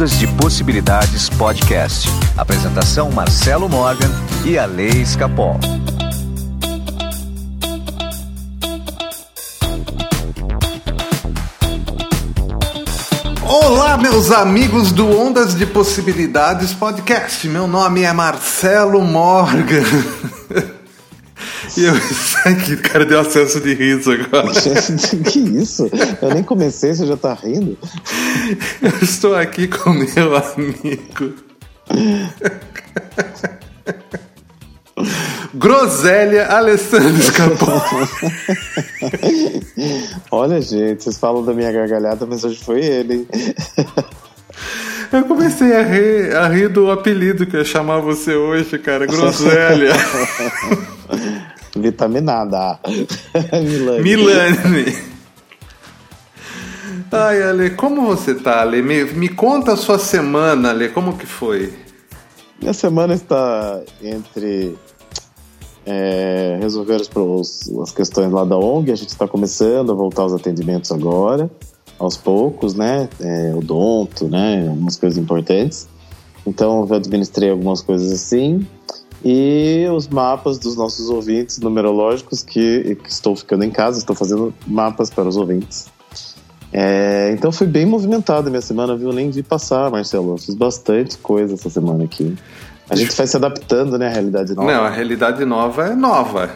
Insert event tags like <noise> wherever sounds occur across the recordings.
Ondas de Possibilidades Podcast. Apresentação Marcelo Morgan e a Lei Escapol. Olá, meus amigos do Ondas de Possibilidades Podcast. Meu nome é Marcelo Morgan. <laughs> E eu <laughs> que o cara deu acesso de riso agora. que isso? Eu nem comecei, você já tá rindo? Eu estou aqui com meu amigo. <laughs> Groselha Alessandro Escapol. <laughs> Olha, gente, vocês falam da minha gargalhada, mas hoje foi ele? Eu comecei a rir, a rir do apelido que eu ia chamar você hoje, cara. Groselha. Vitaminada. <laughs> Milane. Milane. Ai, Ale, como você tá, Ale? Me, me conta a sua semana, Ale, como que foi? Minha semana está entre é, resolver os, as questões lá da ONG, a gente está começando a voltar aos atendimentos agora, aos poucos, né? É, odonto, né? Algumas coisas importantes. Então, eu administrei algumas coisas assim e os mapas dos nossos ouvintes numerológicos que, que estou ficando em casa, estou fazendo mapas para os ouvintes. É, então foi bem movimentada minha semana, viu? Nem vi passar, Marcelo. Eu fiz bastante coisa essa semana aqui. A gente vai se adaptando, né, à realidade nova. Não, a realidade nova é nova.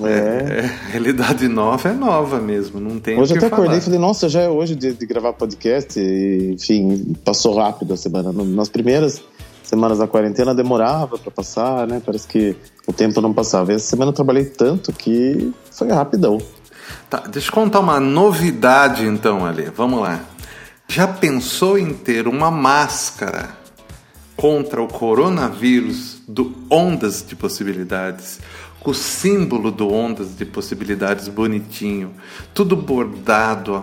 É. é, é realidade nova é nova mesmo, não tem Hoje eu até falar. acordei e falei, nossa, já é hoje de, de gravar podcast, e, enfim, passou rápido a semana. Nas primeiras semanas da quarentena demorava para passar, né? Parece que o tempo não passava. E essa semana eu trabalhei tanto que foi rapidão. Tá, deixa eu contar uma novidade então, Ali. Vamos lá. Já pensou em ter uma máscara contra o coronavírus do Ondas de Possibilidades? Com o símbolo do Ondas de Possibilidades bonitinho, tudo bordado, ó,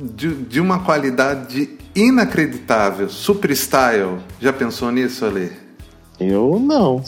de, de uma qualidade inacreditável, super style. Já pensou nisso, Ale? Eu não.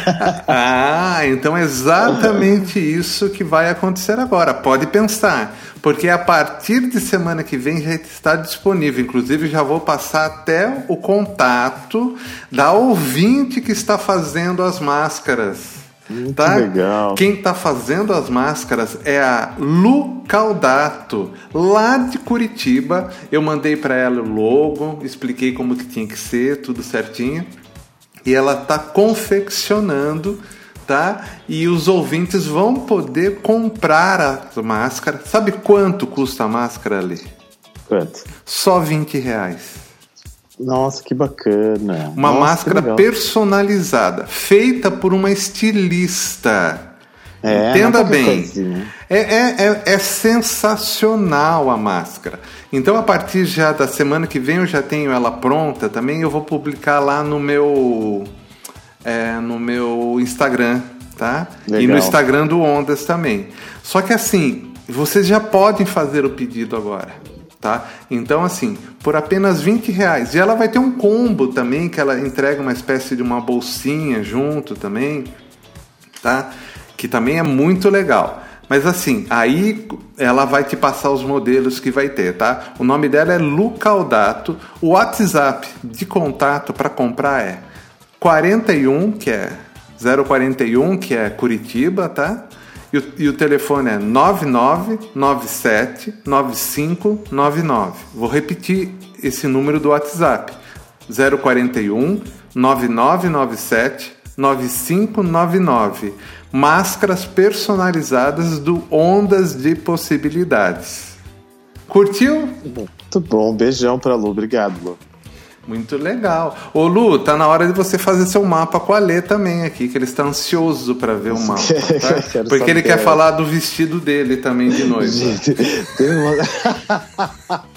<laughs> ah, então é exatamente isso que vai acontecer agora. Pode pensar, porque a partir de semana que vem já está disponível. Inclusive, já vou passar até o contato da ouvinte que está fazendo as máscaras. Muito tá? legal. Quem está fazendo as máscaras é a Lu Caldato, lá de Curitiba. Eu mandei para ela o logo, expliquei como que tinha que ser, tudo certinho. E ela está confeccionando, tá? E os ouvintes vão poder comprar a máscara. Sabe quanto custa a máscara ali? Quanto? Só 20 reais. Nossa, que bacana. Uma Nossa, máscara personalizada, feita por uma estilista. É, Entenda bem. É, é, é, é, sensacional a máscara. Então, a partir já da semana que vem, eu já tenho ela pronta também. Eu vou publicar lá no meu, é, no meu Instagram, tá? Legal. E no Instagram do Ondas também. Só que assim, vocês já podem fazer o pedido agora. Tá? Então, assim, por apenas 20 reais. E ela vai ter um combo também, que ela entrega uma espécie de uma bolsinha junto também, tá? Que também é muito legal. Mas assim, aí ela vai te passar os modelos que vai ter, tá? O nome dela é Lu Caldato. O WhatsApp de contato para comprar é 41, que é 041, que é Curitiba, tá? E o, e o telefone é 9997 9599. Vou repetir esse número do WhatsApp: 041 9997 9599. Máscaras personalizadas do Ondas de Possibilidades. Curtiu? Muito bom. Beijão pra Lu. Obrigado, Lu. Muito legal. Ô Lu, tá na hora de você fazer seu mapa com a Lê também aqui, que ele está ansioso para ver o <laughs> mapa. Tá? Porque ele quer falar do vestido dele também de noiva. <laughs> Gente, tem uma... <laughs>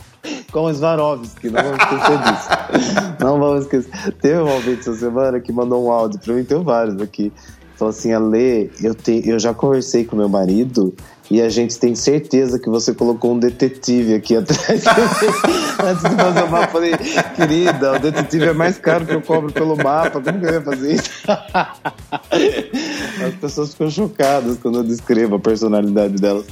Com Swarovski, não vamos esquecer disso. Não vamos esquecer. Teve um ouvinte essa semana que mandou um áudio para mim, tem vários aqui. Falou assim, Ale, eu, te, eu já conversei com meu marido e a gente tem certeza que você colocou um detetive aqui atrás. <laughs> Antes de fazer o mapa, eu falei, querida, o detetive é mais caro que eu cobro pelo mapa, como que eu ia fazer isso? As pessoas ficam chocadas quando eu descrevo a personalidade delas.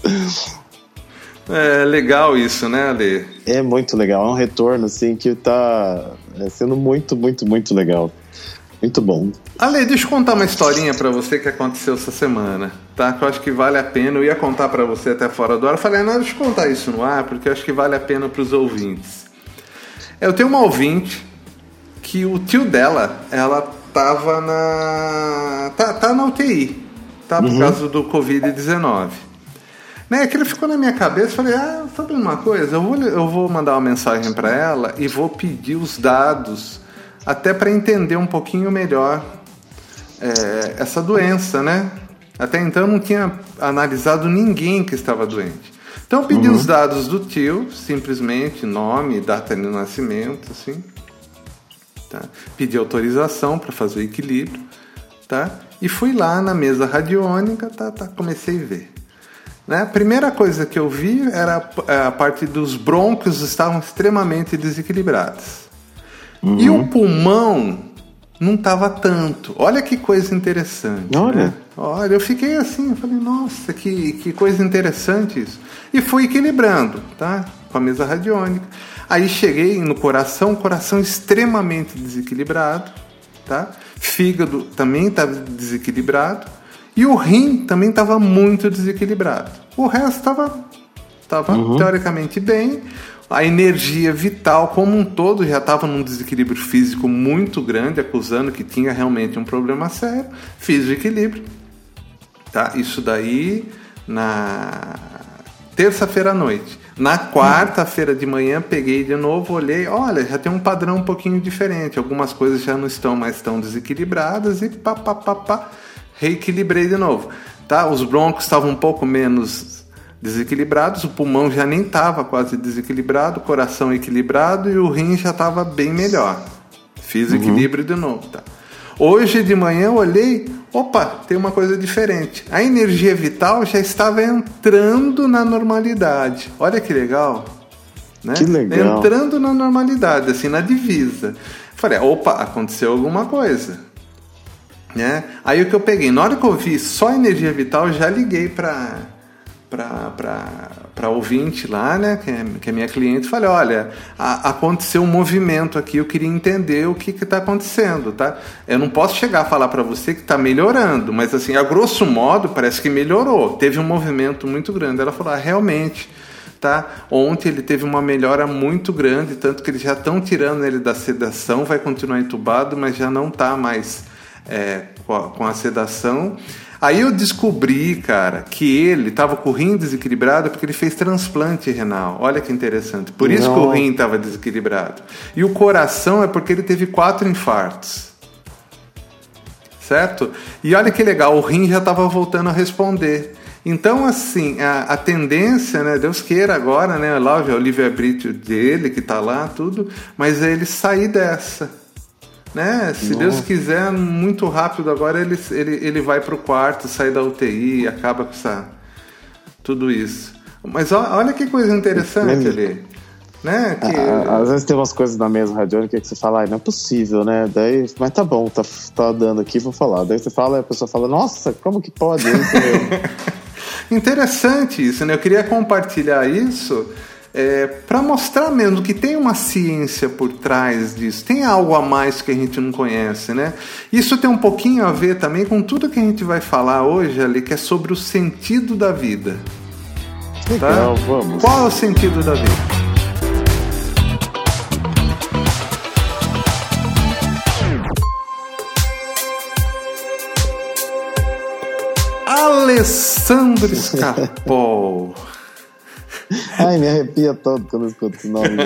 É legal isso, né, Ale? É muito legal, é um retorno assim que tá é, sendo muito, muito, muito legal. Muito bom. Ale, deixa eu contar uma historinha para você que aconteceu essa semana, tá? Que eu acho que vale a pena. Eu ia contar para você até fora do ar. Eu falei, não, deixa eu contar isso no ar, porque eu acho que vale a pena para os ouvintes. Eu tenho uma ouvinte que o tio dela, ela tava na. tá, tá na UTI, tá? Por uhum. causa do Covid-19. Né, aquilo ficou na minha cabeça, falei, ah, sabe uma coisa? Eu vou, eu vou mandar uma mensagem para ela e vou pedir os dados, até para entender um pouquinho melhor é, essa doença, né? Até então eu não tinha analisado ninguém que estava doente. Então eu pedi uhum. os dados do tio, simplesmente nome, data de nascimento, assim. Tá? Pedi autorização para fazer o equilíbrio, tá? E fui lá na mesa radiônica, tá, tá, comecei a ver. Né? A primeira coisa que eu vi era a parte dos brônquios estavam extremamente desequilibrados. Uhum. E o pulmão não estava tanto. Olha que coisa interessante. Olha. Né? Olha, eu fiquei assim, eu falei, nossa, que, que coisa interessante isso. E fui equilibrando, tá? Com a mesa radiônica. Aí cheguei no coração, coração extremamente desequilibrado, tá? Fígado também estava desequilibrado. E o rim também estava muito desequilibrado. O resto estava tava uhum. teoricamente bem. A energia vital como um todo já estava num desequilíbrio físico muito grande, acusando que tinha realmente um problema sério. Fiz o equilíbrio. Tá? Isso daí na terça-feira à noite. Na quarta-feira de manhã peguei de novo, olhei, olha, já tem um padrão um pouquinho diferente. Algumas coisas já não estão mais tão desequilibradas e pá, pá, pá, pá reequilibrei de novo. Tá? Os broncos estavam um pouco menos desequilibrados, o pulmão já nem estava quase desequilibrado, o coração equilibrado e o rim já estava bem melhor. Fiz uhum. equilíbrio de novo. Tá? Hoje de manhã eu olhei, opa, tem uma coisa diferente. A energia vital já estava entrando na normalidade. Olha que legal. Né? Que legal. Entrando na normalidade, assim, na divisa. Falei, opa, aconteceu alguma coisa. Né? Aí o que eu peguei, na hora que eu vi só energia vital, eu já liguei para para ouvinte lá, né, que é, que é minha cliente, falei, olha, a, aconteceu um movimento aqui, eu queria entender o que está acontecendo, tá? Eu não posso chegar a falar para você que está melhorando, mas assim, a grosso modo, parece que melhorou. Teve um movimento muito grande. Ela falou, ah, realmente, tá? Ontem ele teve uma melhora muito grande, tanto que eles já estão tirando ele da sedação, vai continuar entubado, mas já não está mais é, com, a, com a sedação. Aí eu descobri, cara, que ele estava com o rim desequilibrado porque ele fez transplante renal. Olha que interessante. Por isso Não. que o rim estava desequilibrado. E o coração é porque ele teve quatro infartos. Certo? E olha que legal, o rim já estava voltando a responder. Então, assim, a, a, tendência, né? Deus queira agora, né? Lá o livre-arbítrio dele, que está lá, tudo, mas é ele sair dessa né? Se Nossa. Deus quiser, muito rápido agora ele, ele, ele vai para o quarto, sai da UTI acaba com essa, tudo isso. Mas olha que coisa interessante ali. Né? Que... Às vezes tem umas coisas na mesa radiônica que você fala, ah, não é possível, né? Daí, mas tá bom, tá, tá dando aqui, vou falar. Daí você fala e a pessoa fala, nossa, como que pode isso? <laughs> Interessante isso, né? Eu queria compartilhar isso é, para mostrar mesmo que tem uma ciência por trás disso, tem algo a mais que a gente não conhece, né? Isso tem um pouquinho a ver também com tudo que a gente vai falar hoje ali, que é sobre o sentido da vida. Legal, tá? vamos. Qual é o sentido da vida? Alessandro <laughs> Escapol. Ai, me arrepia todo quando eu escuto esse nome.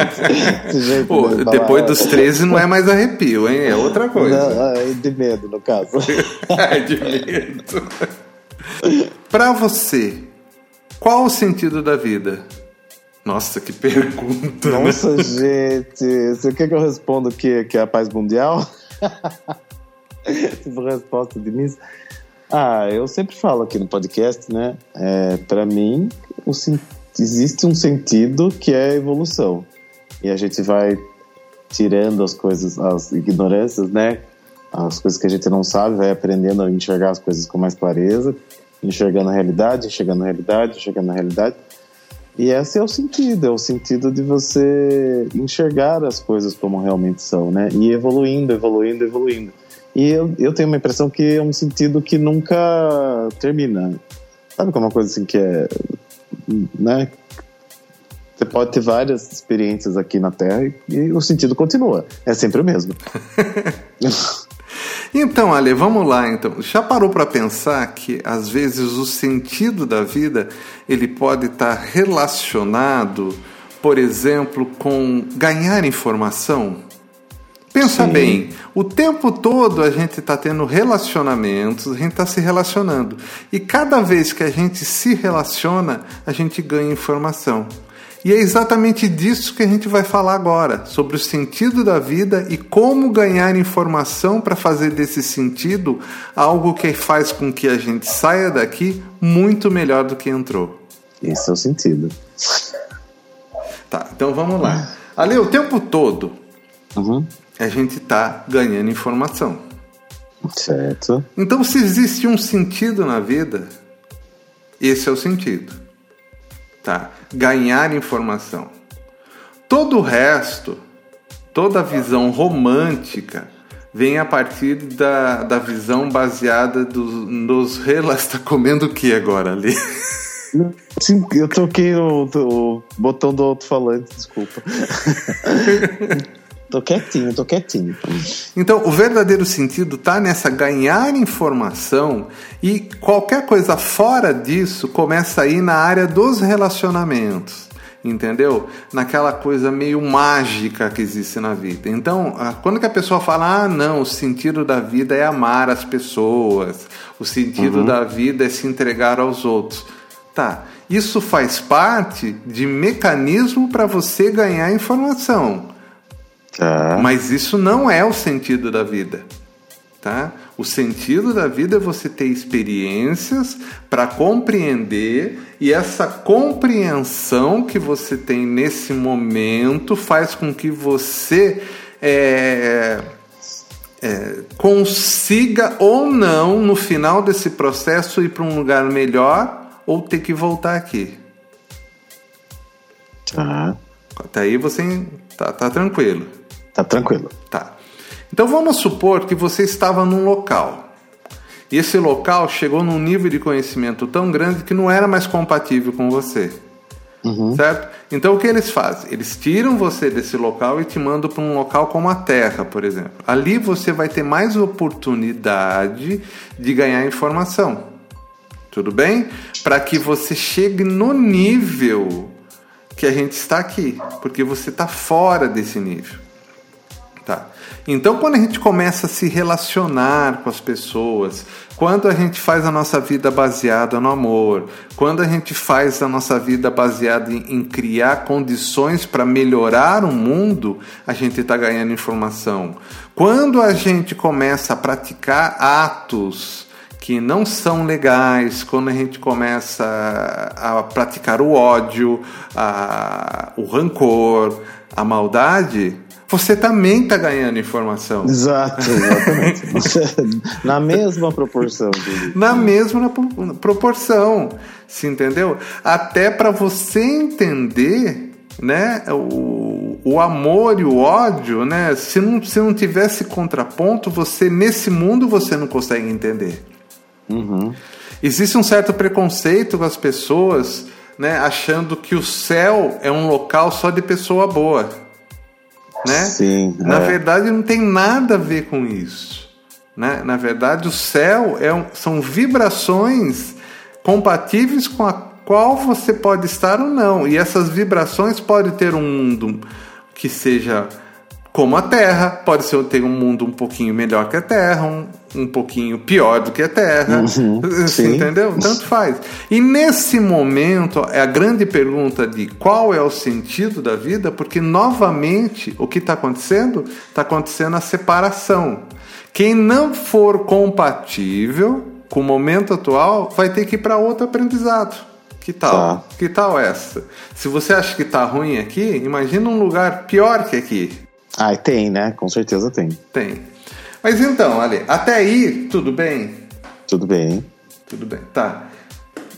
Esse jeito Pô, de depois dos 13 não é mais arrepio, hein? É outra coisa. Não, é de medo, no caso. <laughs> é de medo. Pra você, qual o sentido da vida? Nossa, que pergunta. Né? Nossa, né? gente. Você quer que eu responda que, que é a paz mundial? <laughs> tipo resposta de mim. Ah, eu sempre falo aqui no podcast, né? É, para mim, o sentido existe um sentido que é evolução. E a gente vai tirando as coisas, as ignorâncias, né? As coisas que a gente não sabe, vai aprendendo a enxergar as coisas com mais clareza, enxergando a realidade, enxergando a realidade, enxergando a realidade. E esse é o sentido, é o sentido de você enxergar as coisas como realmente são, né? E evoluindo, evoluindo, evoluindo. E eu, eu tenho uma impressão que é um sentido que nunca termina. Sabe como é uma coisa assim que é. Né? Você pode ter várias experiências aqui na Terra e, o sentido continua. É sempre o mesmo. <laughs> Então, Ale, vamos lá. Então, já parou para pensar que às vezes o sentido da vida ele pode estar tá relacionado, por exemplo, com ganhar informação? Pensa Sim. bem, o tempo todo a gente está tendo relacionamentos, a gente está se relacionando. E cada vez que a gente se relaciona, a gente ganha informação. E é exatamente disso que a gente vai falar agora, sobre o sentido da vida e como ganhar informação para fazer desse sentido algo que faz com que a gente saia daqui muito melhor do que entrou. Esse é o sentido. Tá, então vamos lá. Ali, o tempo todo uhum. A gente está ganhando informação. Certo. Então, se existe um sentido na vida, esse é o sentido tá? Ganhar informação. Todo o resto, toda a visão romântica vem a partir da, da visão baseada dos, nos relatos. Está comendo o que agora ali? Sim, eu toquei o, o botão do alto-falante, desculpa. <laughs> Tô quietinho, tô quietinho. Então, o verdadeiro sentido tá nessa ganhar informação e qualquer coisa fora disso começa aí na área dos relacionamentos. Entendeu? Naquela coisa meio mágica que existe na vida. Então, quando que a pessoa fala, ah, não, o sentido da vida é amar as pessoas, o sentido uhum. da vida é se entregar aos outros. Tá, isso faz parte de mecanismo para você ganhar informação. Tá. Mas isso não é o sentido da vida. Tá? O sentido da vida é você ter experiências para compreender e essa compreensão que você tem nesse momento faz com que você é, é, consiga ou não no final desse processo ir para um lugar melhor ou ter que voltar aqui. Tá. Até aí você tá, tá tranquilo. Tá tranquilo. Tá. Então vamos supor que você estava num local. E esse local chegou num nível de conhecimento tão grande que não era mais compatível com você. Uhum. Certo? Então o que eles fazem? Eles tiram você desse local e te mandam para um local como a Terra, por exemplo. Ali você vai ter mais oportunidade de ganhar informação. Tudo bem? Para que você chegue no nível que a gente está aqui, porque você está fora desse nível. Tá. Então, quando a gente começa a se relacionar com as pessoas, quando a gente faz a nossa vida baseada no amor, quando a gente faz a nossa vida baseada em, em criar condições para melhorar o mundo, a gente está ganhando informação. Quando a gente começa a praticar atos que não são legais, quando a gente começa a, a praticar o ódio, a, o rancor, a maldade, você também está ganhando informação. Exato, exatamente. <laughs> na mesma proporção. Na mesma proporção, se entendeu? Até para você entender, né, o, o amor e o ódio, né, se não, se não tivesse contraponto, você nesse mundo você não consegue entender. Uhum. Existe um certo preconceito com as pessoas, né, achando que o céu é um local só de pessoa boa né? Sim. Na é. verdade, não tem nada a ver com isso. Né? Na verdade, o céu é um, são vibrações compatíveis com a qual você pode estar ou não. E essas vibrações podem ter um mundo que seja como a Terra, pode ser ter um mundo um pouquinho melhor que a Terra, um, um pouquinho pior do que a Terra, uhum, <laughs> entendeu? Tanto faz. E nesse momento é a grande pergunta de qual é o sentido da vida, porque novamente o que está acontecendo? Está acontecendo a separação. Quem não for compatível com o momento atual vai ter que ir para outro aprendizado. Que tal? Tá. Que tal essa? Se você acha que está ruim aqui, imagina um lugar pior que aqui. Ah, tem, né? Com certeza tem. Tem. Mas então, Ale, até aí, tudo bem? Tudo bem. Tudo bem, tá.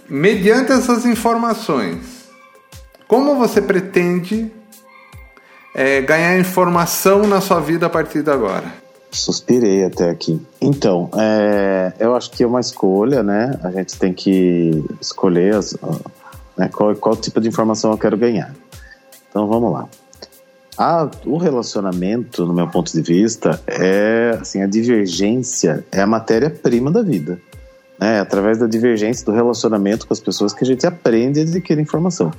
Mediante essas informações, Como você pretende é, ganhar informação na sua vida a partir de agora? Suspirei até aqui. Então, é, eu acho que é uma escolha, né? A gente tem que escolher as, né, qual, qual tipo de informação eu quero ganhar. Então, vamos lá. Ah, o relacionamento, no meu ponto de vista, é assim, a divergência é a matéria-prima da vida. Né? É através da divergência do relacionamento com as pessoas que a gente aprende a adquirir informação.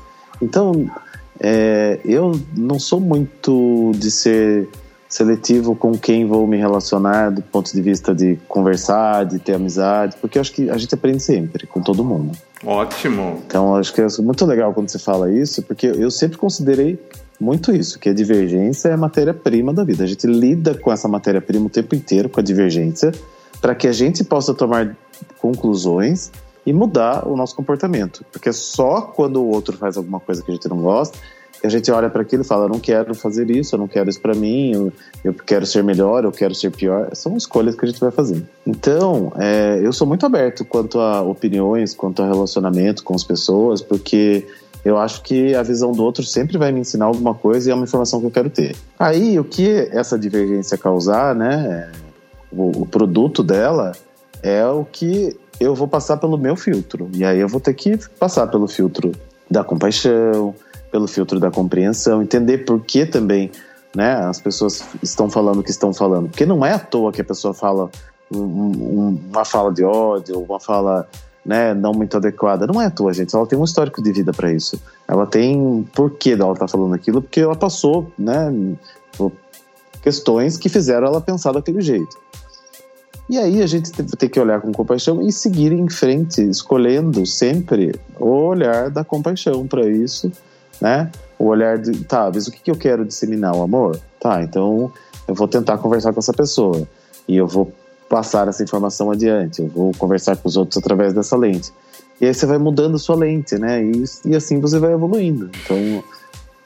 Então, é, eu não sou muito de ser seletivo com quem vou me relacionar do ponto de vista de conversar, de ter amizade, porque eu acho que a gente aprende sempre, com todo mundo. Ótimo. Então, acho que é muito legal quando você fala isso, porque eu sempre considerei muito isso, que a divergência é a matéria-prima da vida. A gente lida com essa matéria-prima o tempo inteiro, com a divergência, para que a gente possa tomar conclusões e mudar o nosso comportamento. Porque só quando o outro faz alguma coisa que a gente não gosta, que a gente olha para aquilo e fala: eu não quero fazer isso, eu não quero isso para mim, eu, eu, quero ser melhor, eu quero ser pior. São escolhas que a gente vai fazer. Então, é, eu sou muito aberto quanto a opiniões, quanto a relacionamento com as pessoas, porque eu acho que a visão do outro sempre vai me ensinar alguma coisa e é uma informação que eu quero ter. Aí, o que essa divergência causar, né? O, o produto dela é o que eu vou passar pelo meu filtro. E aí eu vou ter que passar pelo filtro da compaixão, pelo filtro da compreensão, entender por que também né, as pessoas estão falando o que estão falando. Porque não é à toa que a pessoa fala um, um, uma fala de ódio, uma fala né, não muito adequada. Não é à toa, gente. Ela tem um histórico de vida para isso. Ela tem porquê dela estar tá falando aquilo, porque ela passou né, questões que fizeram ela pensar daquele jeito. E aí a gente tem que olhar com compaixão e seguir em frente, escolhendo sempre o olhar da compaixão para isso, né? O olhar de, tá, mas o que eu quero disseminar? O amor? Tá, então eu vou tentar conversar com essa pessoa e eu vou passar essa informação adiante, eu vou conversar com os outros através dessa lente. E aí você vai mudando sua lente, né? E, e assim você vai evoluindo. Então,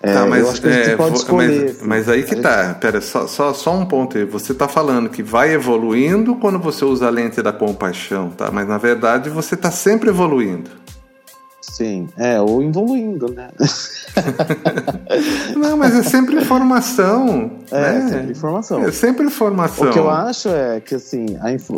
é, tá, mas, eu acho que a gente é, pode escolher. Mas, assim. mas aí que tá. Pera, só, só, só um ponto aí. Você está falando que vai evoluindo quando você usa a lente da compaixão, tá? Mas na verdade você está sempre evoluindo. Sim, é, ou evoluindo, né? Não, mas é sempre informação. É, né? é sempre informação. É sempre informação. O que eu acho é que, assim,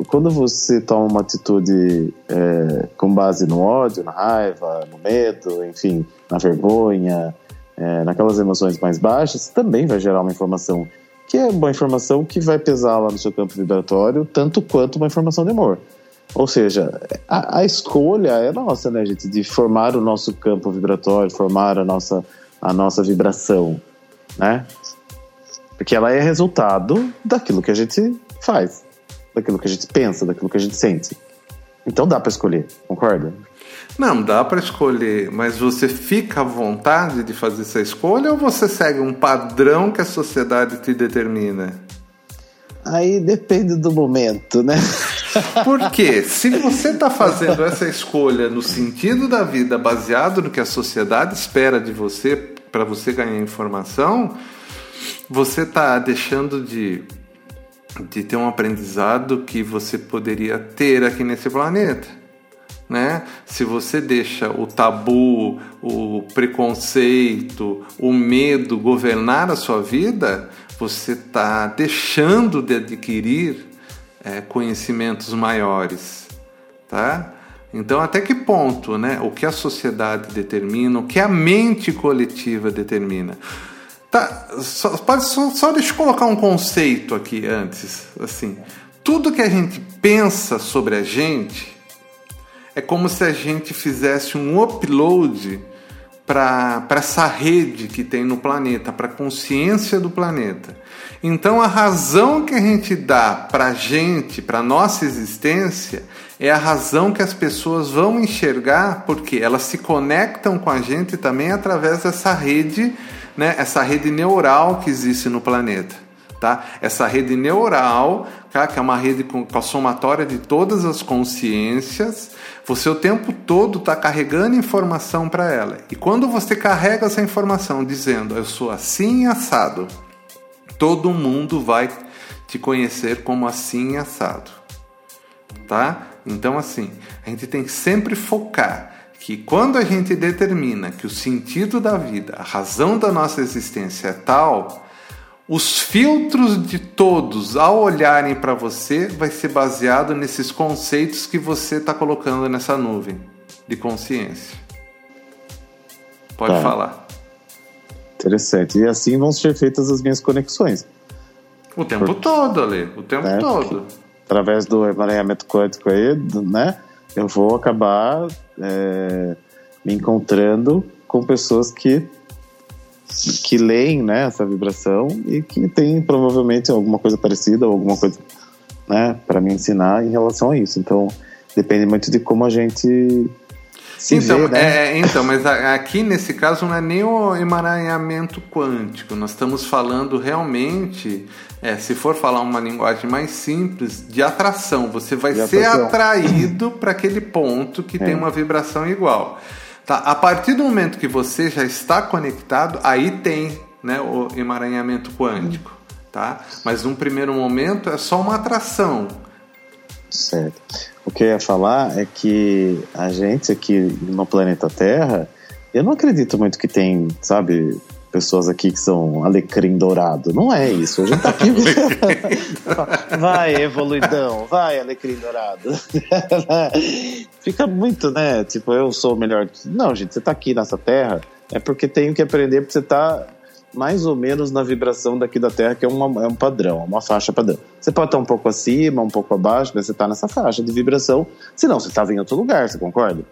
quando você toma uma atitude é, com base no ódio, na raiva, no medo, enfim, na vergonha, é, naquelas emoções mais baixas, também vai gerar uma informação que é uma informação que vai pesar lá no seu campo vibratório, tanto quanto uma informação de amor. Ou seja, a, a, escolha é nossa, né, gente, de formar o nosso campo vibratório, formar a nossa, a nossa vibração, né? Porque ela é resultado daquilo que a gente faz, daquilo que a gente pensa, daquilo que a gente sente. Então dá para escolher, concorda? Não, dá para escolher, mas você fica à vontade de fazer essa escolha ou você segue um padrão que a sociedade te determina? Aí depende do momento, né? Porque se você está fazendo essa escolha no sentido da vida, baseado no que a sociedade espera de você, para você ganhar informação, você está deixando de, de ter um aprendizado que você poderia ter aqui nesse planeta. Né? Se você deixa o tabu, o preconceito, o medo governar a sua vida, você está deixando de adquirir é, conhecimentos maiores, tá? Então, até que ponto, né? O que a sociedade determina, o que a mente coletiva determina. Tá, só, pode só, só deixa eu colocar um conceito aqui antes, assim. Tudo que a gente pensa sobre a gente é como se a gente fizesse um upload para essa rede que tem no planeta, para a consciência do planeta. Então, a razão que a gente dá para a gente, para a nossa existência, é a razão que as pessoas vão enxergar, porque elas se conectam com a gente também através dessa rede, né, essa rede neural que existe no planeta. Tá? Essa rede neural, tá? que é uma rede com, com a somatória de todas as consciências, você o tempo todo está carregando informação para ela. E quando você carrega essa informação dizendo eu sou assim assado, todo mundo vai te conhecer como assim assado. Tá? Então assim, a gente tem que sempre focar que quando a gente determina que o sentido da vida, a razão da nossa existência é tal, os filtros de todos ao olharem para você vai ser baseado nesses conceitos que você está colocando nessa nuvem de consciência. Pode tá. falar. Interessante. E assim vão ser feitas as minhas conexões. O tempo Porque, todo, Ale. O tempo né? todo. Através do emaranhamento quântico aí, né? Eu vou acabar é, me encontrando com pessoas que que leem né, essa vibração e que tem provavelmente alguma coisa parecida ou alguma coisa né, para me ensinar em relação a isso. Então, depende muito de como a gente se então, vê, né? é, é então, mas aqui nesse caso não é nem o emaranhamento quântico. Nós estamos falando realmente, é, se for falar uma linguagem mais simples, de atração. Você vai de ser atração. atraído para aquele ponto que <laughs> é. tem uma vibração igual. Tá? A partir do momento que você já está conectado, aí tem né, o emaranhamento quântico. Tá? Mas num primeiro momento é só uma atração. Certo. O que eu ia falar é que a gente aqui no planeta Terra, eu não acredito muito que tem, sabe, pessoas aqui que são alecrim dourado. Não é isso. A gente tá aqui. <laughs> <laughs> vai, evoluidão, vai, alecrim dourado. <laughs> Fica muito, né? Tipo, eu sou melhor. Não, gente, você tá aqui nessa terra é porque tenho que aprender, porque você tá mais ou menos na vibração daqui da Terra, que é, uma, é um padrão, uma faixa padrão. Você pode estar um pouco acima, um pouco abaixo, mas você está nessa faixa de vibração, senão você estava em outro lugar, você concorda?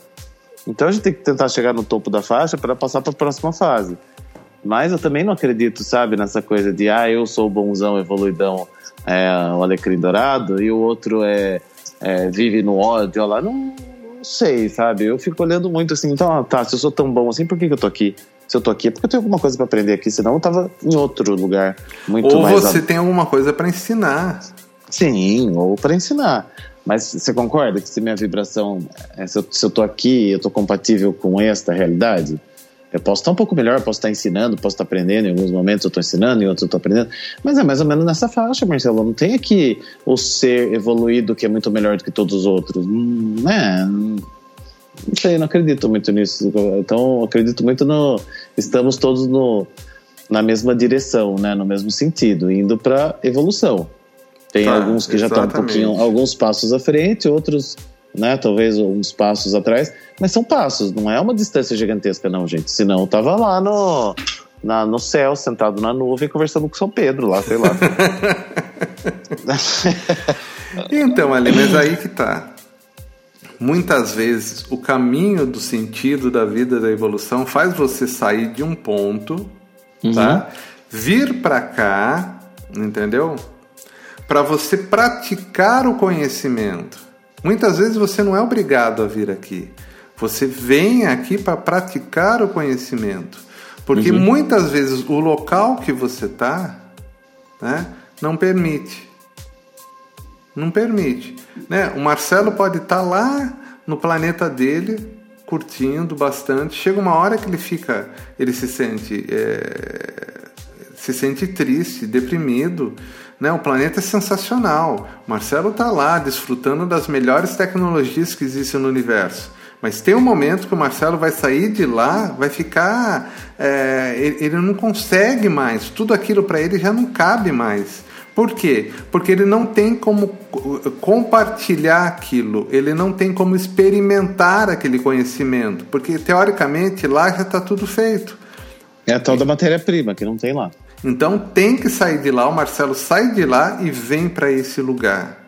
Então a gente tem que tentar chegar no topo da faixa para passar para a próxima fase. Mas eu também não acredito, sabe, nessa coisa de, ah, eu sou o bonzão, evoluidão, é, o alecrim dourado, e o outro é, é vive no ódio, lá. Não, não sei, sabe? Eu fico olhando muito assim, então, ah, tá, se eu sou tão bom assim, por que, que eu tô aqui? Se eu tô aqui é porque eu tenho alguma coisa para aprender aqui, senão eu tava em outro lugar muito ou mais. Ou você tem alguma coisa para ensinar. Sim, ou para ensinar. Mas você concorda que se minha vibração, é, se eu, se eu tô aqui, eu tô compatível com esta realidade? Eu posso estar um pouco melhor, posso estar ensinando, posso estar aprendendo. Em alguns momentos eu estou ensinando, em outros eu estou aprendendo. Mas é mais ou menos nessa faixa, Marcelo. Não tem aqui o ser evoluído que é muito melhor do que todos os outros. Hum, né? Não sei, não acredito muito nisso. Então, acredito muito no. Estamos todos no, na mesma direção, né? no mesmo sentido, indo para evolução. Tem tá, alguns que exatamente. já estão um pouquinho, alguns passos à frente, outros né? Talvez uns passos atrás, mas são passos, não é uma distância gigantesca, não, gente. Senão eu tava lá no, na, no céu, sentado na nuvem, conversando com São Pedro lá, sei lá. <laughs> então, ali, mas aí que tá. Muitas vezes o caminho do sentido da vida da evolução faz você sair de um ponto, uhum. tá? Vir para cá, entendeu? Para você praticar o conhecimento. Muitas vezes você não é obrigado a vir aqui. Você vem aqui para praticar o conhecimento. Porque uhum. muitas vezes o local que você está né, não permite. Não permite. Né? O Marcelo pode estar tá lá no planeta dele, curtindo bastante. Chega uma hora que ele fica, ele se sente, é, se sente triste, deprimido né? O planeta é sensacional. Marcelo está lá desfrutando das melhores tecnologias que existem no universo. Mas tem um momento que o Marcelo vai sair de lá, vai ficar. É, ele, ele não consegue mais. Tudo aquilo para ele já não cabe mais. Por quê? Porque ele não tem como compartilhar aquilo, ele não tem como experimentar aquele conhecimento, porque teoricamente lá já está tudo feito. É a tal da matéria-prima que não tem lá. Então tem que sair de lá, o Marcelo sai de lá e vem para esse lugar.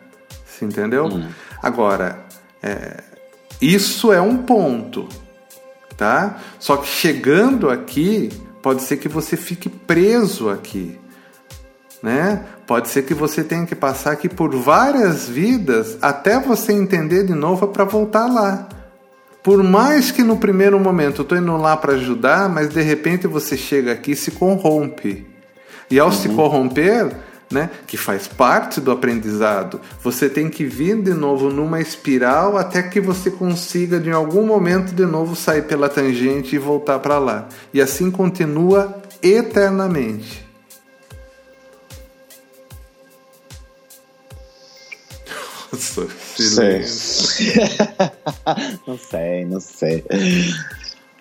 Você entendeu? Hum. Agora, é, isso é um ponto, tá? Só que chegando aqui, pode ser que você fique preso aqui. Né? Pode ser que você tenha que passar aqui por várias vidas até você entender de novo para voltar lá. Por mais que no primeiro momento eu estou indo lá para ajudar, mas de repente você chega aqui e se corrompe. E ao uhum. se corromper, né, que faz parte do aprendizado, você tem que vir de novo numa espiral até que você consiga de algum momento de novo sair pela tangente e voltar para lá. E assim continua eternamente. <laughs> Silêncio. <laughs> não sei, não sei.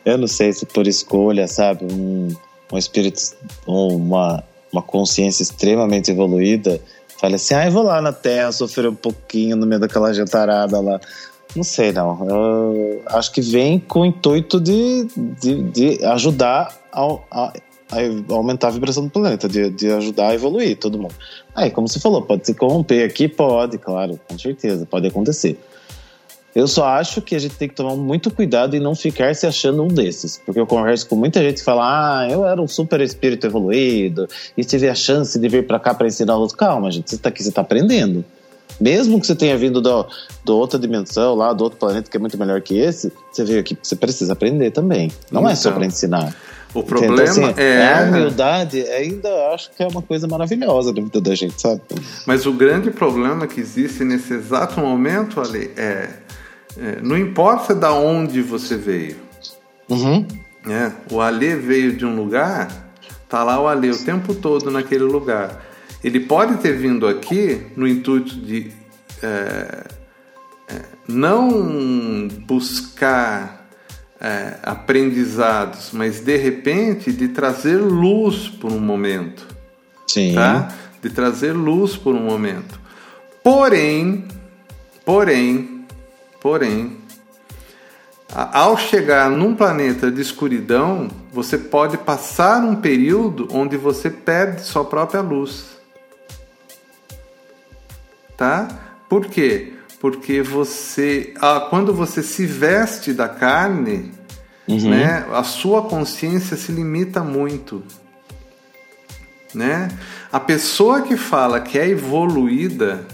Eu não sei se por escolha, sabe, um, um espírito, uma, uma consciência extremamente evoluída, fala assim, ah, eu vou lá na Terra sofrer um pouquinho no meio daquela jantarada lá. Não sei, não. Eu acho que vem com o intuito de, de, de ajudar a, a, a, aumentar a vibração do planeta, de, de ajudar a evoluir todo mundo. Aí, como você falou, pode se corromper aqui? Pode, claro, com certeza, pode acontecer. Eu só acho que a gente tem que tomar muito cuidado e não ficar se achando um desses. Porque eu converso com muita gente que fala: ah, eu era um super espírito evoluído e tive a chance de vir para cá para ensinar outro. Calma, gente, você está aqui, você está aprendendo. Mesmo que você tenha vindo da outra dimensão, lá do outro planeta que é muito melhor que esse, você veio aqui você precisa aprender também. Não então, é só para então, ensinar. O problema então, assim, é. A humildade ainda acho que é uma coisa maravilhosa na vida da gente, sabe? Mas o grande problema que existe nesse exato momento, Ali, é, é não importa da onde você veio. Uhum. É, o Alê veio de um lugar, tá lá o Alê o tempo todo naquele lugar. Ele pode ter vindo aqui no intuito de é, é, não buscar é, aprendizados, mas de repente de trazer luz por um momento. Sim. Tá? De trazer luz por um momento. Porém, porém, porém, ao chegar num planeta de escuridão, você pode passar um período onde você perde sua própria luz tá? Por quê? Porque você, ah, quando você se veste da carne, uhum. né, a sua consciência se limita muito, né? A pessoa que fala que é evoluída,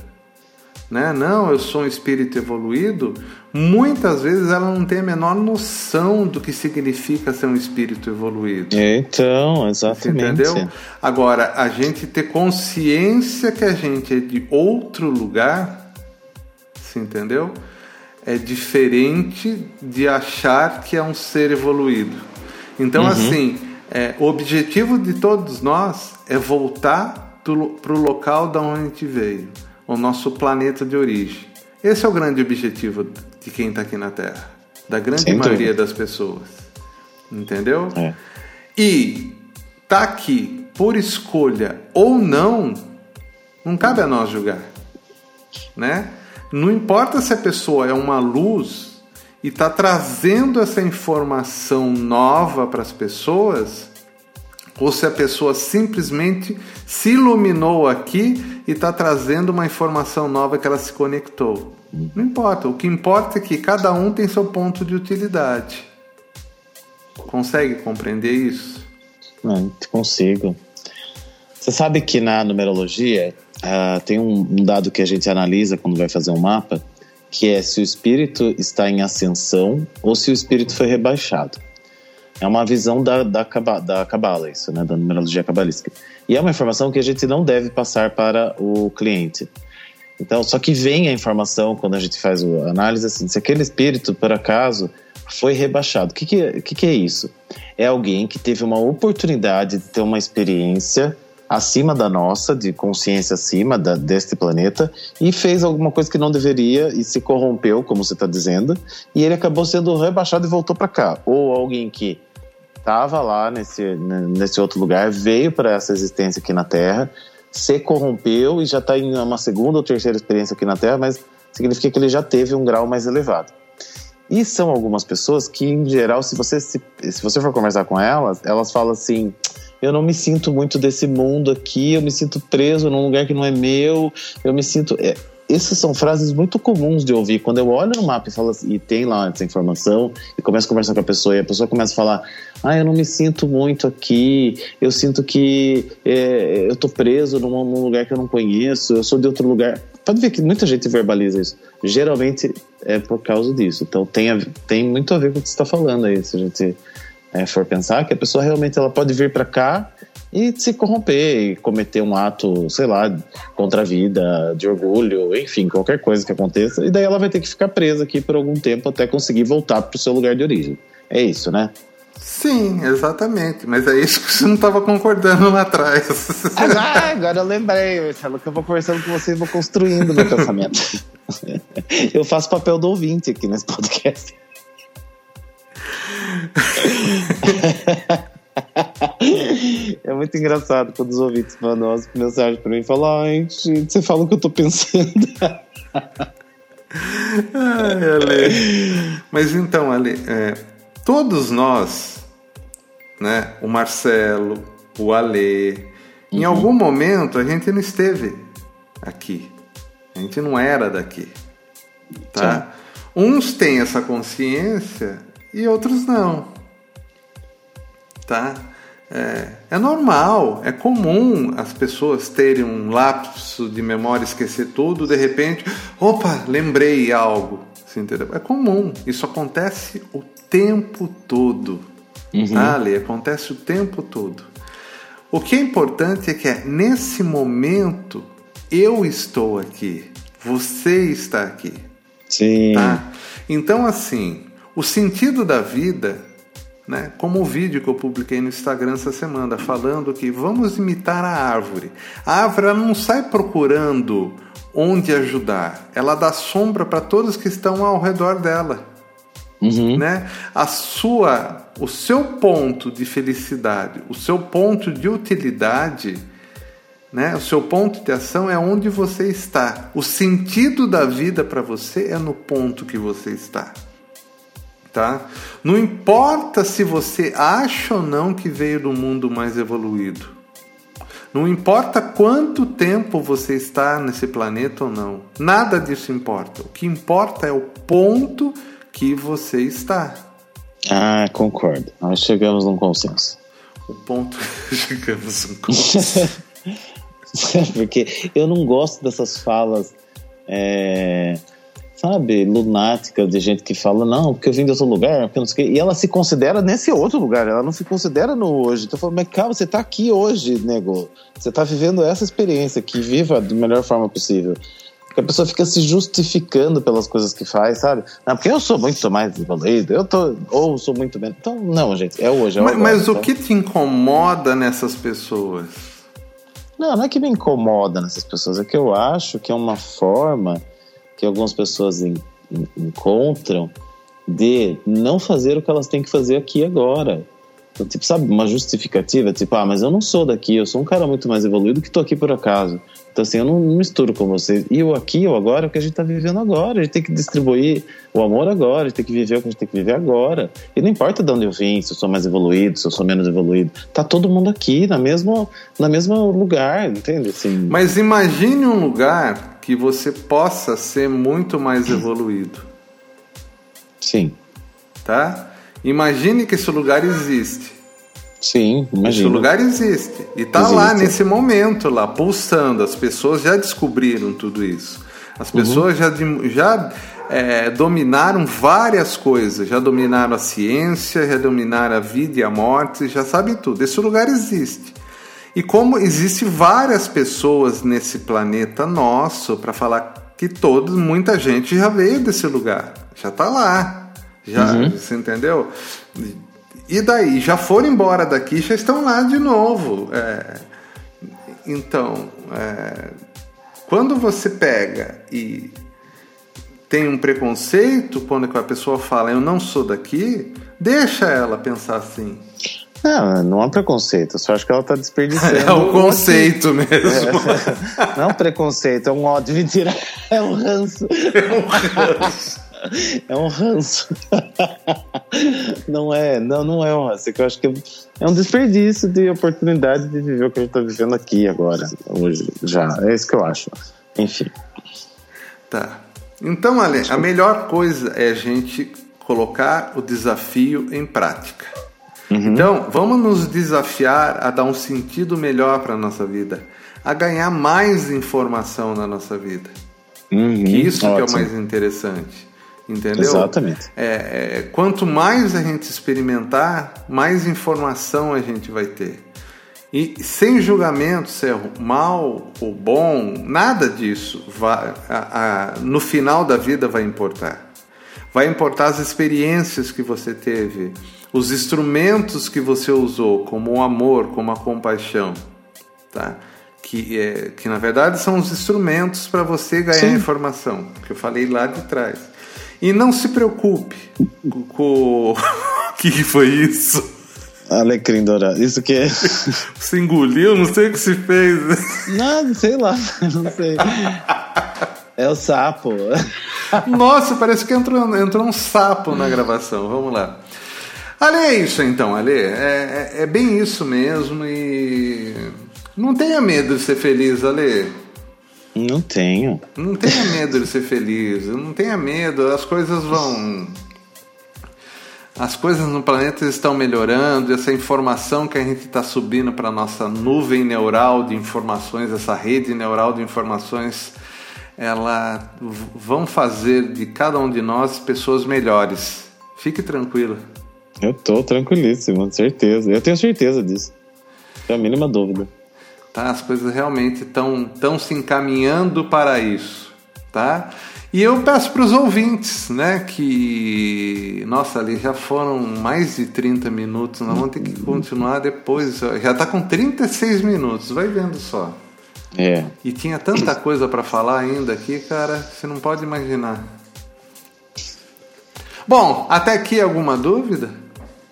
né? Não, eu sou um espírito evoluído. Muitas vezes ela não tem a menor noção do que significa ser um espírito evoluído. Então, exatamente. Entendeu? Agora, a gente ter consciência que a gente é de outro lugar, se entendeu? É diferente de achar que é um ser evoluído. Então, uhum. assim, é, o objetivo de todos nós é voltar para o local da onde a gente veio o nosso planeta de origem. Esse é o grande objetivo de quem está aqui na Terra, da grande Sem maioria dúvida. das pessoas. Entendeu? É. E tá aqui por escolha ou não, não cabe a nós julgar, né? Não importa se a pessoa é uma luz e está trazendo essa informação nova para as pessoas, ou se a pessoa simplesmente se iluminou aqui e está trazendo uma informação nova que ela se conectou. Não importa, o que importa é que cada um tem seu ponto de utilidade. Consegue compreender isso? Não, consigo. Você sabe que na numerologia uh, tem um, um dado que a gente analisa quando vai fazer um mapa, que é se o espírito está em ascensão ou se o espírito foi rebaixado. É uma visão da, da, da Cabala, isso, né? Da numerologia cabalística. E é uma informação que a gente não deve passar para o cliente. Então, só que vem a informação quando a gente faz a análise assim, se aquele espírito, por acaso, foi rebaixado. O que, que, que, que é isso? É alguém que teve uma oportunidade de ter uma experiência acima da nossa, de consciência acima da, deste planeta, e fez alguma coisa que não deveria e se corrompeu, como você está dizendo, e ele acabou sendo rebaixado e voltou para cá. Ou alguém que estava lá nesse, nesse outro lugar, veio para essa existência aqui na Terra, se corrompeu e já está em uma segunda ou terceira experiência aqui na Terra, mas significa que ele já teve um grau mais elevado. E são algumas pessoas que, em geral, se você, se, se você for conversar com elas, elas falam assim: eu não me sinto muito desse mundo aqui, eu me sinto preso num lugar que não é meu, eu me sinto. É, essas são frases muito comuns de ouvir. Quando eu olho no mapa e, falo, assim, e tem lá essa informação e começo a conversar com a pessoa e a pessoa começa a falar: Ah, eu não me sinto muito aqui, eu sinto que é, eu tô preso num, num, lugar que eu não conheço, eu sou de outro lugar. Pode ver que muita gente verbaliza isso. Geralmente é por causa disso. Então tem, a, tem muito a ver com o que você está falando aí. Se a gente é, for pensar, que a pessoa realmente ela pode vir para cá e se corromper e cometer um ato, sei lá, contra a vida, de orgulho, enfim, qualquer coisa que aconteça, e daí ela vai ter que ficar presa aqui por algum tempo até conseguir voltar para o seu lugar de origem. É isso, né? Sim, exatamente. Mas é isso que você não estava concordando lá atrás. <laughs> Ah, agora eu lembrei, Marcelo, que eu vou conversando com você e vou construindo meu pensamento. <laughs> Eu faço papel do ouvinte aqui nesse podcast. <laughs> É muito engraçado quando os ouvintes mandam as mensagens pra mim e falam: Ai, gente, você fala o que eu tô pensando. Ai, Ale. Mas então, Ale, é, todos nós, né, o Marcelo, o Ale, em Uhum. algum momento a gente não esteve aqui. A gente não era daqui. Tá? Uns têm essa consciência e outros não. Tá? É, é normal, é comum as pessoas terem um lapso de memória, esquecer tudo, de repente, opa, lembrei algo. Você entendeu? É comum, isso acontece o tempo todo. Tá, Ale? Acontece o tempo todo. O que é importante é que é, nesse momento eu estou aqui, você está aqui. Sim. Tá? Então, assim, o sentido da vida, né, como o vídeo que eu publiquei no Instagram essa semana, falando que vamos imitar a árvore. A árvore não sai procurando onde ajudar, ela dá sombra para todos que estão ao redor dela. Uhum. Né? A sua, o seu ponto de felicidade, o seu ponto de utilidade, né? O seu ponto de ação é onde você está. O sentido da vida para você é no ponto que você está. Tá? Não importa se você acha ou não que veio do mundo mais evoluído. Não importa quanto tempo você está nesse planeta ou não. Nada disso importa. O que importa é o ponto que você está. Ah, concordo. Nós chegamos num consenso. O ponto <laughs> chegamos um consenso. <laughs> Porque eu não gosto dessas falas, é, sabe, lunáticas de gente que fala, não, porque eu vim de outro lugar, porque não sei o quê. E ela se considera nesse outro lugar, ela não se considera no hoje. Então eu falo, mas calma, você tá aqui hoje, nego. Você tá vivendo essa experiência aqui, viva da melhor forma possível. Porque a pessoa fica se justificando pelas coisas que faz, sabe? Não, porque eu sou muito mais evoluído, eu tô, ou sou muito menos. Então, não, gente, é hoje, é Mas, agora, mas o então. que te incomoda nessas pessoas? Não, não é que me incomoda nessas pessoas, é que eu acho que é uma forma que algumas pessoas en- en- encontram de não fazer o que elas têm que fazer aqui agora. Então, tipo, sabe, uma justificativa, tipo, ah, mas eu não sou daqui, eu sou um cara muito mais evoluído que tô aqui por acaso. Então, assim, eu não, misturo com vocês. E o aqui o agora é o que a gente tá vivendo agora. A gente tem que distribuir o amor agora, a gente tem que viver o que a gente tem que viver agora. E não importa de onde eu vim, se eu sou mais evoluído, se eu sou menos evoluído. Tá todo mundo aqui, na mesma, na mesmo lugar, entende? Assim, Mas imagine um lugar que você possa ser muito mais evoluído, sim, tá? Imagine que esse lugar existe. Sim, Esse imagina. lugar existe. E tá Existe. lá nesse momento, lá, pulsando. As pessoas já descobriram tudo isso. As pessoas já, dim- já é, dominaram várias coisas. Já dominaram a ciência, já dominaram a vida e a morte, já sabem tudo. Esse lugar existe. E como existe várias pessoas nesse planeta nosso, para falar que todos, muita gente já veio desse lugar. Já tá lá. Já, você entendeu? E daí, já foram embora daqui, já estão lá de novo. É, então, é, quando você pega e tem um preconceito, quando a pessoa fala eu não sou daqui, deixa ela pensar assim. Não, não é preconceito, eu só acho que ela tá desperdiçando. <laughs> É o conceito mesmo. <laughs> Não é um preconceito, é um ódio, mentira. É um ranço. É um ranço. <laughs> <laughs> <laughs> Não é, não, não é um ranço. é que Eu acho que é um desperdício de oportunidade de viver o que a gente tá vivendo aqui agora, hoje, já. É isso que eu acho. Enfim. Tá. Então, Ale, a melhor coisa é a gente colocar o desafio em prática. Então, vamos nos desafiar a dar um sentido melhor para a nossa vida, a ganhar mais informação na nossa vida. Uhum, isso que é o ótimo. mais interessante. Entendeu? Exatamente. É, é, quanto mais a gente experimentar, mais informação a gente vai ter. E sem julgamento se é mal ou bom, nada disso vai, a- a- no final da vida vai importar. Vai importar as experiências que você teve, os instrumentos que você usou, como o amor, como a compaixão, tá? Que, é, que na verdade são os instrumentos para você ganhar Sim. informação, que eu falei lá de trás. E não se preocupe com. o <laughs> que foi isso? Alecrim dourado. Isso que é. <laughs> Você engoliu? Não sei o que se fez. Não, sei lá. <laughs> Não sei. É o sapo. Nossa, parece que entrou, entrou um sapo na gravação. Vamos lá. Ale, é isso então, Ale. É, é, é bem isso mesmo e. Não tenha medo de ser feliz, Ale. Não tenho. Não tenha medo de ser feliz. Não tenha medo. As coisas vão. As coisas no planeta estão melhorando. Essa informação que a gente está subindo para nossa nuvem neural de informações, essa rede neural de informações ela vão fazer de cada um de nós pessoas melhores. Fique tranquilo. Eu tô tranquilíssimo, certeza. Eu tenho certeza disso. Tem a mínima dúvida. Tá, as coisas realmente estão tão se encaminhando para isso, tá? E eu peço para os ouvintes, né, que nossa, ali já foram mais de 30 minutos, nós vamos ter que continuar depois. Já está com 36 minutos, vai vendo só. É. E tinha tanta coisa para falar ainda aqui, cara, você não pode imaginar. Bom, até aqui alguma dúvida?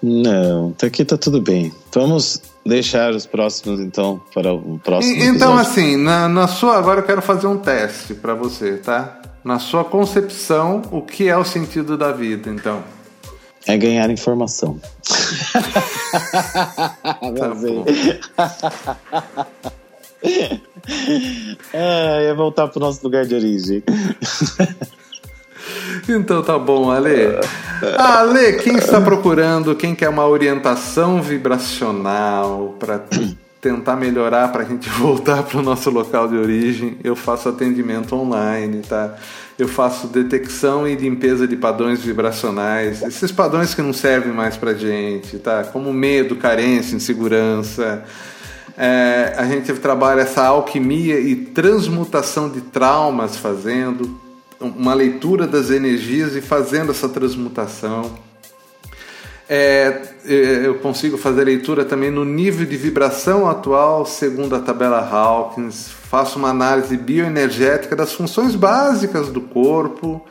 Não, até aqui tá tudo bem. Vamos deixar os próximos então para o próximo. E, então, assim, na, na sua. Agora eu quero fazer um teste para você, tá? Na sua concepção, o que é o sentido da vida, então? É ganhar informação. <laughs> tá bom. <laughs> é, ia voltar pro nosso lugar de origem. <laughs> Então tá bom, Ale. Ale, quem está procurando, quem quer uma orientação vibracional para tentar melhorar, para a gente <laughs> voltar para o nosso local de origem, eu faço atendimento online, tá? Eu faço detecção e limpeza de padrões vibracionais, esses padrões que não servem mais para gente, tá? Como medo, carência, insegurança é, a gente trabalha essa alquimia e transmutação de traumas fazendo, uma leitura das energias e fazendo essa transmutação. É, é, eu consigo fazer leitura também no nível de vibração atual, segundo a tabela Hawkins. Faço uma análise bioenergética das funções básicas do corpo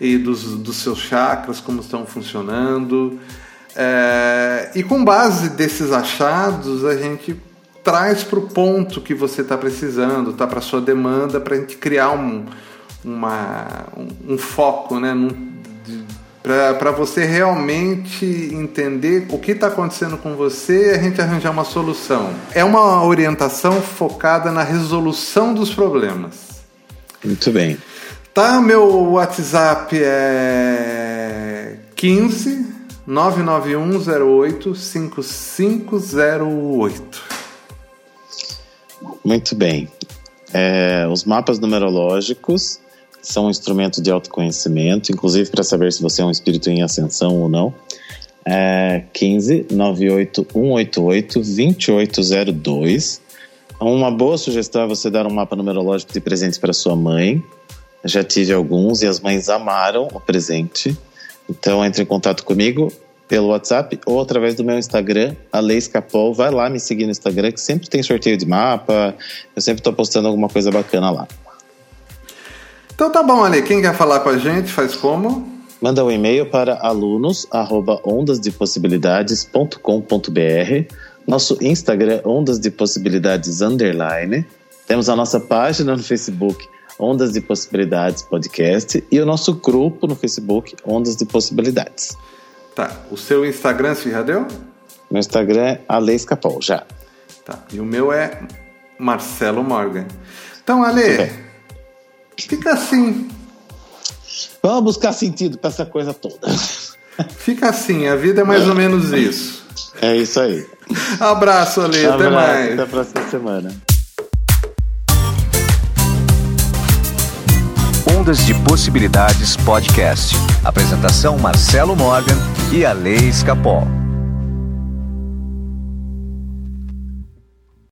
e dos, dos seus chakras, como estão funcionando. É, e com base desses achados, a gente traz para o ponto que você está precisando, tá para sua demanda, para a gente criar um, uma, um, um foco, né? para você realmente entender o que está acontecendo com você e a gente arranjar uma solução. É uma orientação focada na resolução dos problemas. Muito bem. Tá, meu WhatsApp é 15 99108 5508. Muito bem. É, os mapas numerológicos são um instrumento de autoconhecimento, inclusive para saber se você é um espírito em ascensão ou não. É 15 98 188 2802. Uma boa sugestão é você dar um mapa numerológico de presentes para sua mãe. Já tive alguns e as mães amaram o presente. Então entre em contato comigo pelo WhatsApp ou através do meu Instagram, Alei Capol. Vai lá me seguir no Instagram, que sempre tem sorteio de mapa. Eu sempre estou postando alguma coisa bacana lá. Então tá bom, Ale. Quem quer falar com a gente, faz como? Manda um e-mail para alunos@ondasdepossibilidades.com.br. Nosso Instagram Ondas de Possibilidades underline. Temos a nossa página no Facebook Ondas de Possibilidades Podcast e o nosso grupo no Facebook Ondas de Possibilidades. Tá. O seu Instagram se já deu? Meu Instagram é Ale Escapol, já. Tá. E o meu é Marcelo Morgan. Então, Ale, fica assim. Vamos buscar sentido para essa coisa toda. Fica assim, a vida é mais ou menos isso. É isso aí. Abraço, Ale. Abraço, até mais. Até a próxima semana. Ondas de Possibilidades Podcast. Apresentação Marcelo Morgan e a Lei Escapol.